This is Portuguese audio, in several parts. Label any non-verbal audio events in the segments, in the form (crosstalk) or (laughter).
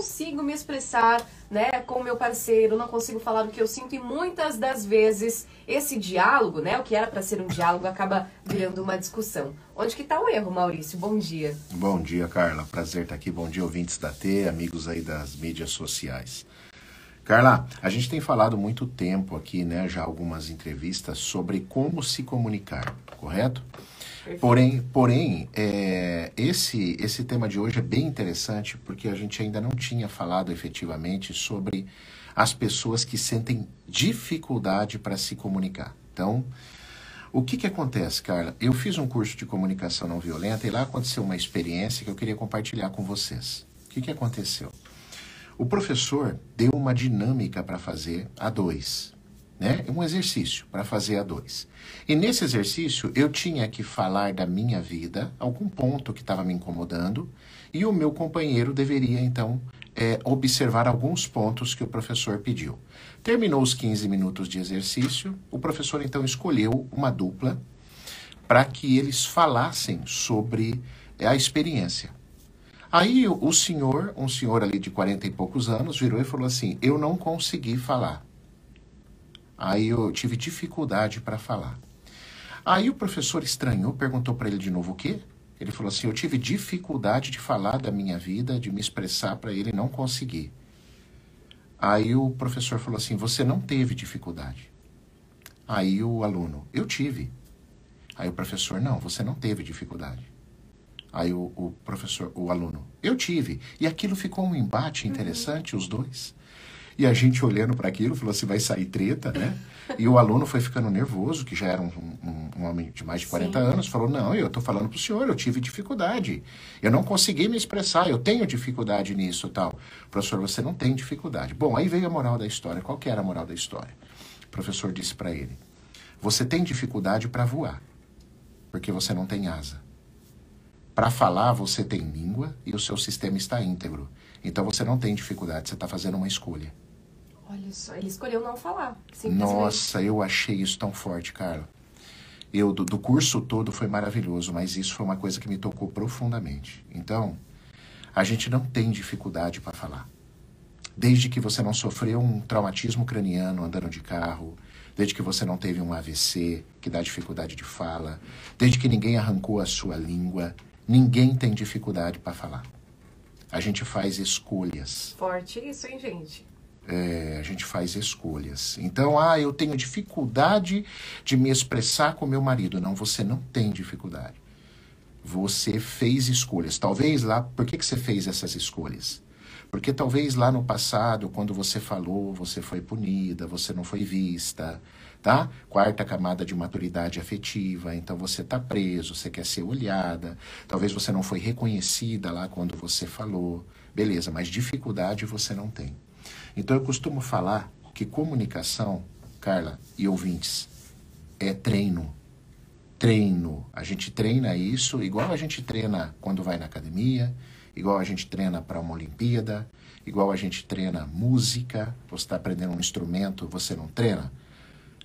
consigo me expressar, né, com meu parceiro, não consigo falar o que eu sinto e muitas das vezes esse diálogo, né, o que era para ser um diálogo acaba virando uma discussão. Onde que está o erro, Maurício? Bom dia. Bom dia, Carla. Prazer estar aqui. Bom dia, ouvintes da T, amigos aí das mídias sociais. Carla, a gente tem falado muito tempo aqui, né, já algumas entrevistas sobre como se comunicar, correto? Porém, porém é, esse, esse tema de hoje é bem interessante porque a gente ainda não tinha falado efetivamente sobre as pessoas que sentem dificuldade para se comunicar. Então, o que, que acontece, Carla? Eu fiz um curso de comunicação não violenta e lá aconteceu uma experiência que eu queria compartilhar com vocês. O que, que aconteceu? O professor deu uma dinâmica para fazer a dois né? Um exercício para fazer a dois. E nesse exercício eu tinha que falar da minha vida, algum ponto que estava me incomodando, e o meu companheiro deveria então é, observar alguns pontos que o professor pediu. Terminou os 15 minutos de exercício, o professor então escolheu uma dupla para que eles falassem sobre é, a experiência. Aí o senhor, um senhor ali de 40 e poucos anos, virou e falou assim: Eu não consegui falar. Aí eu tive dificuldade para falar. Aí o professor estranhou, perguntou para ele de novo o quê? Ele falou assim: Eu tive dificuldade de falar da minha vida, de me expressar para ele, não consegui. Aí o professor falou assim: Você não teve dificuldade. Aí o aluno: Eu tive. Aí o professor: Não, você não teve dificuldade. Aí o, o professor, o aluno: Eu tive. E aquilo ficou um embate interessante, os dois. E a gente olhando para aquilo, falou assim, vai sair treta, né? E o aluno foi ficando nervoso, que já era um, um, um homem de mais de 40 Sim. anos, falou, não, eu estou falando para o senhor, eu tive dificuldade. Eu não consegui me expressar, eu tenho dificuldade nisso tal. Professor, você não tem dificuldade. Bom, aí veio a moral da história. Qual que era a moral da história? O professor disse para ele, você tem dificuldade para voar, porque você não tem asa. Para falar, você tem língua e o seu sistema está íntegro. Então você não tem dificuldade, você está fazendo uma escolha. Olha só, ele escolheu não falar. Nossa, eu achei isso tão forte, Carla. Eu, do, do, curso todo foi maravilhoso, mas isso foi uma coisa que me tocou profundamente. Então, a gente não tem dificuldade para falar. Desde que você não sofreu um traumatismo craniano andando de carro, desde que você não teve um AVC que dá dificuldade de fala, desde que ninguém arrancou a sua língua, ninguém tem dificuldade para falar. A gente faz escolhas. Forte isso, hein, gente? é, a gente faz escolhas. Então, ah, eu tenho dificuldade de me expressar com meu marido. Não, você não tem dificuldade. Você fez escolhas. Talvez lá, por que, que você fez essas escolhas? Porque talvez lá no passado, quando você falou, você foi punida, você não foi vista, tá? Quarta camada de maturidade afetiva, então você tá preso, você quer ser olhada, talvez você não foi reconhecida lá quando você falou. Beleza, mas dificuldade você não tem. Então eu costumo falar que comunicação, Carla e ouvintes, é treino. Treino. A gente treina isso igual a gente treina quando vai na academia, igual a gente treina para uma Olimpíada, igual a gente treina música. Você está aprendendo um instrumento, você não treina?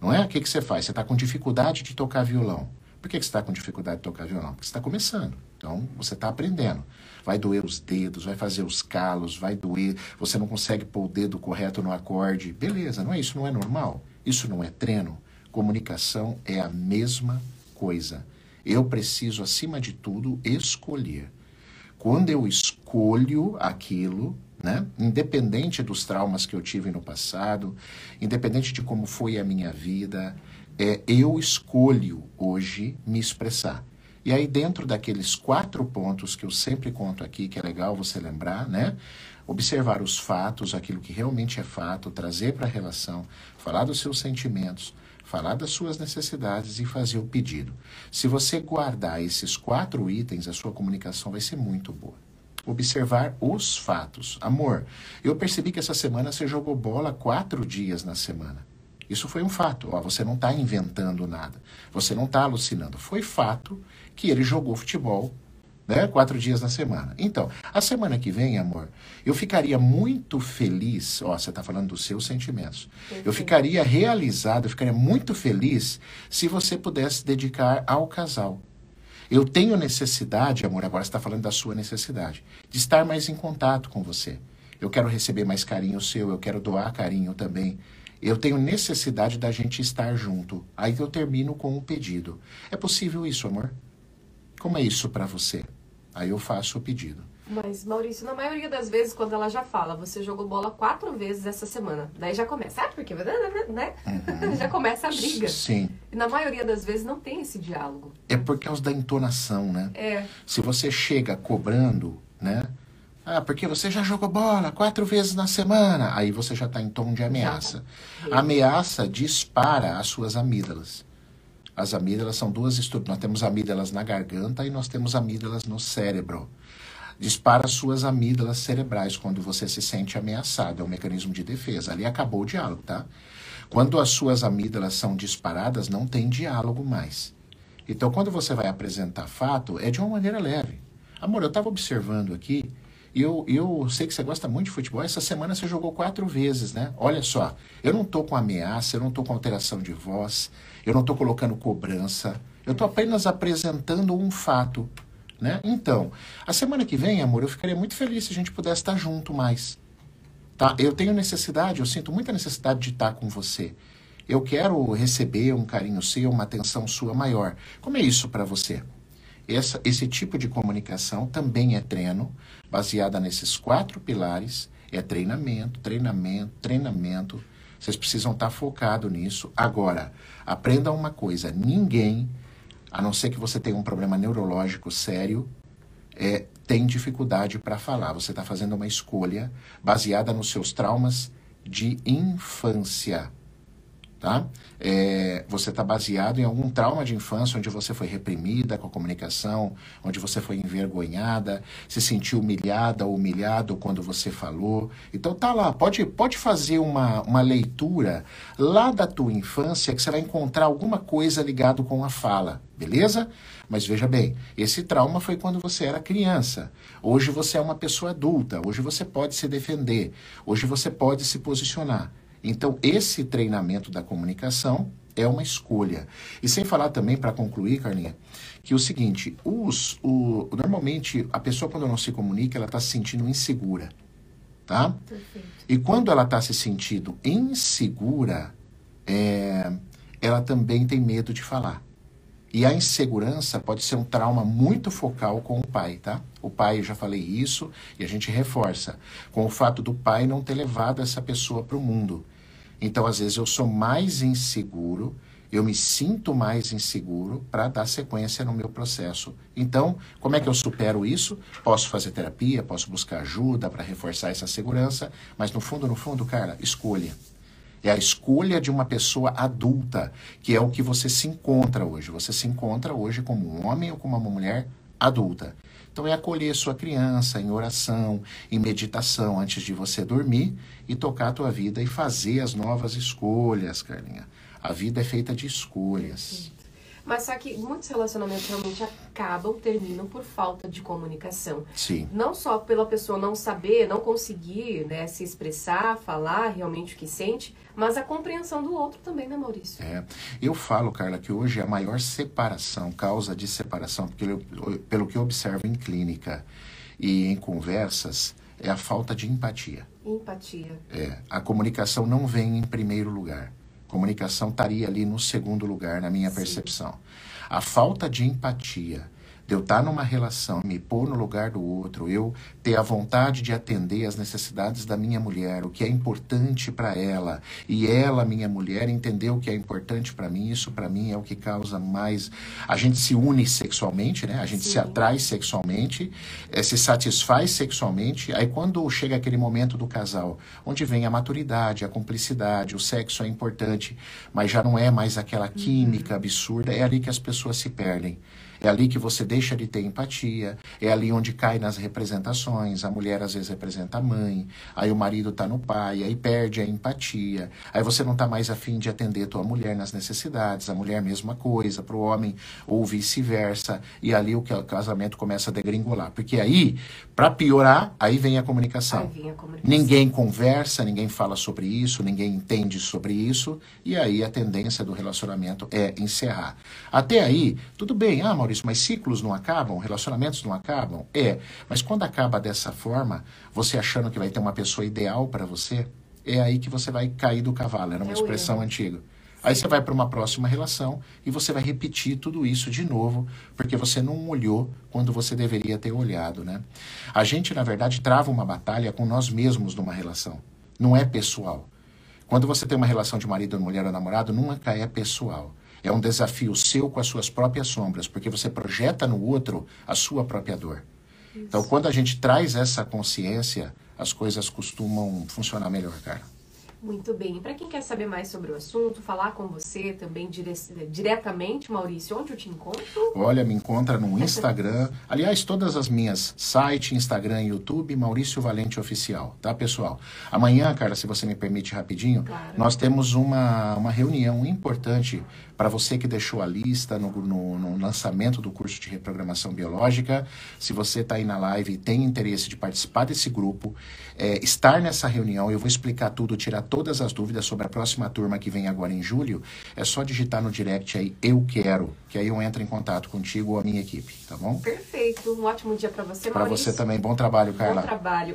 Não é? O que, que você faz? Você está com dificuldade de tocar violão. Por que, que você está com dificuldade de tocar violão? Porque você está começando. Então, você está aprendendo. Vai doer os dedos, vai fazer os calos, vai doer. Você não consegue pôr o dedo correto no acorde. Beleza, não é isso? Não é normal? Isso não é treino? Comunicação é a mesma coisa. Eu preciso, acima de tudo, escolher. Quando eu escolho aquilo, né? Independente dos traumas que eu tive no passado, independente de como foi a minha vida, é, eu escolho hoje me expressar. E aí, dentro daqueles quatro pontos que eu sempre conto aqui, que é legal você lembrar, né? Observar os fatos, aquilo que realmente é fato, trazer para a relação, falar dos seus sentimentos, falar das suas necessidades e fazer o pedido. Se você guardar esses quatro itens, a sua comunicação vai ser muito boa. Observar os fatos. Amor, eu percebi que essa semana você jogou bola quatro dias na semana. Isso foi um fato. Ó, você não está inventando nada. Você não está alucinando. Foi fato que ele jogou futebol né, quatro dias na semana. Então, a semana que vem, amor, eu ficaria muito feliz. Ó, você está falando dos seus sentimentos. Eu ficaria realizado, eu ficaria muito feliz se você pudesse dedicar ao casal. Eu tenho necessidade, amor, agora está falando da sua necessidade, de estar mais em contato com você. eu quero receber mais carinho seu, eu quero doar carinho também. Eu tenho necessidade da gente estar junto. Aí eu termino com um pedido. É possível isso, amor? Como é isso para você? Aí eu faço o pedido. Mas, Maurício, na maioria das vezes, quando ela já fala, você jogou bola quatro vezes essa semana. Daí já começa, ah, porque, né? Uhum. (laughs) já começa a briga. Sim. E na maioria das vezes não tem esse diálogo. É por causa da entonação, né? É. Se você chega cobrando, né? Ah, porque você já jogou bola quatro vezes na semana. Aí você já está em tom de ameaça. A ameaça dispara as suas amígdalas. As amígdalas são duas estruturas. Nós temos amígdalas na garganta e nós temos amígdalas no cérebro. Dispara as suas amígdalas cerebrais quando você se sente ameaçado. É um mecanismo de defesa. Ali acabou o diálogo, tá? Quando as suas amígdalas são disparadas, não tem diálogo mais. Então, quando você vai apresentar fato, é de uma maneira leve. Amor, eu estava observando aqui e eu, eu sei que você gosta muito de futebol. Essa semana você jogou quatro vezes, né? Olha só, eu não estou com ameaça, eu não estou com alteração de voz, eu não estou colocando cobrança. Eu estou apenas apresentando um fato, né? Então, a semana que vem, amor, eu ficaria muito feliz se a gente pudesse estar junto mais. Tá? Eu tenho necessidade, eu sinto muita necessidade de estar com você. Eu quero receber um carinho seu, uma atenção sua maior. Como é isso para você? Essa, esse tipo de comunicação também é treino, baseada nesses quatro pilares. É treinamento, treinamento, treinamento. Vocês precisam estar focados nisso. Agora, aprenda uma coisa: ninguém, a não ser que você tenha um problema neurológico sério, é, tem dificuldade para falar. Você está fazendo uma escolha baseada nos seus traumas de infância tá? É, você está baseado em algum trauma de infância onde você foi reprimida com a comunicação, onde você foi envergonhada, se sentiu humilhada ou humilhado quando você falou. Então tá lá, pode, pode fazer uma, uma leitura lá da tua infância que você vai encontrar alguma coisa ligado com a fala, beleza? Mas veja bem, esse trauma foi quando você era criança. Hoje você é uma pessoa adulta, hoje você pode se defender, hoje você pode se posicionar. Então, esse treinamento da comunicação é uma escolha. E sem falar também, para concluir, Carlinha, que o seguinte, os, o, normalmente a pessoa quando não se comunica, ela está se sentindo insegura, tá? Perfeito. E quando ela está se sentindo insegura, é, ela também tem medo de falar. E a insegurança pode ser um trauma muito focal com o pai, tá? O pai, eu já falei isso, e a gente reforça, com o fato do pai não ter levado essa pessoa para o mundo. Então, às vezes, eu sou mais inseguro, eu me sinto mais inseguro para dar sequência no meu processo. Então, como é que eu supero isso? Posso fazer terapia, posso buscar ajuda para reforçar essa segurança, mas no fundo, no fundo, cara, escolha. É a escolha de uma pessoa adulta, que é o que você se encontra hoje. Você se encontra hoje como um homem ou como uma mulher adulta. Então é acolher sua criança em oração, em meditação antes de você dormir e tocar a tua vida e fazer as novas escolhas, Carlinha. A vida é feita de escolhas. Mas só que muitos relacionamentos realmente acabam, terminam por falta de comunicação. Sim. Não só pela pessoa não saber, não conseguir né, se expressar, falar realmente o que sente, mas a compreensão do outro também, né, Maurício? É. Eu falo, Carla, que hoje a maior separação, causa de separação, porque pelo que eu observo em clínica e em conversas, é a falta de empatia. Empatia. É. A comunicação não vem em primeiro lugar. Comunicação estaria ali no segundo lugar, na minha Sim. percepção. A falta de empatia de eu estar numa relação, me pôr no lugar do outro, eu ter a vontade de atender as necessidades da minha mulher, o que é importante para ela, e ela, minha mulher, entender o que é importante para mim, isso para mim é o que causa mais. A gente se une sexualmente, né? A gente Sim. se atrai sexualmente, é, se satisfaz sexualmente, aí quando chega aquele momento do casal, onde vem a maturidade, a cumplicidade, o sexo é importante, mas já não é mais aquela uhum. química absurda, é ali que as pessoas se perdem. É ali que você deixa de ter empatia, é ali onde cai nas representações. A mulher às vezes representa a mãe, aí o marido está no pai, aí perde a empatia. Aí você não está mais afim de atender tua mulher nas necessidades, a mulher mesma coisa para o homem, ou vice-versa. E ali o casamento começa a degringolar. Porque aí, para piorar, aí vem a comunicação. Vem a comunicação. Ninguém conversa, ninguém fala sobre isso, ninguém entende sobre isso, e aí a tendência do relacionamento é encerrar. Até aí, tudo bem, ah, Maurício, Maurício, mas ciclos não acabam, relacionamentos não acabam? É, mas quando acaba dessa forma, você achando que vai ter uma pessoa ideal para você, é aí que você vai cair do cavalo. Era uma É expressão antiga. Aí você vai para uma próxima relação e você vai repetir tudo isso de novo, porque você não olhou quando você deveria ter olhado, né? A gente, na verdade, trava uma batalha com nós mesmos numa relação. Não é pessoal. Quando você tem uma relação de marido, mulher ou namorado, nunca é pessoal. É um desafio seu com as suas próprias sombras, porque você projeta no outro a sua própria dor. Então, quando a gente traz essa consciência, as coisas costumam funcionar melhor, cara. Muito bem. Para quem quer saber mais sobre o assunto, falar com você também dire- diretamente, Maurício, onde eu te encontro? Olha, me encontra no Instagram. (laughs) Aliás, todas as minhas site, Instagram e YouTube, Maurício Valente Oficial, tá, pessoal? Amanhã, cara, se você me permite rapidinho, Claro. nós temos uma, uma reunião importante para você que deixou a lista no, no, no lançamento do curso de reprogramação biológica. Se você está aí na live e tem interesse de participar desse grupo, é, estar nessa reunião, eu vou explicar tudo, tirar todas as dúvidas sobre a próxima turma que vem agora em julho. É só digitar no direct aí, eu quero, que aí eu entro em contato contigo ou a minha equipe, tá bom? Perfeito. Um ótimo dia para você, Para você também, bom trabalho, Bom Carla. trabalho.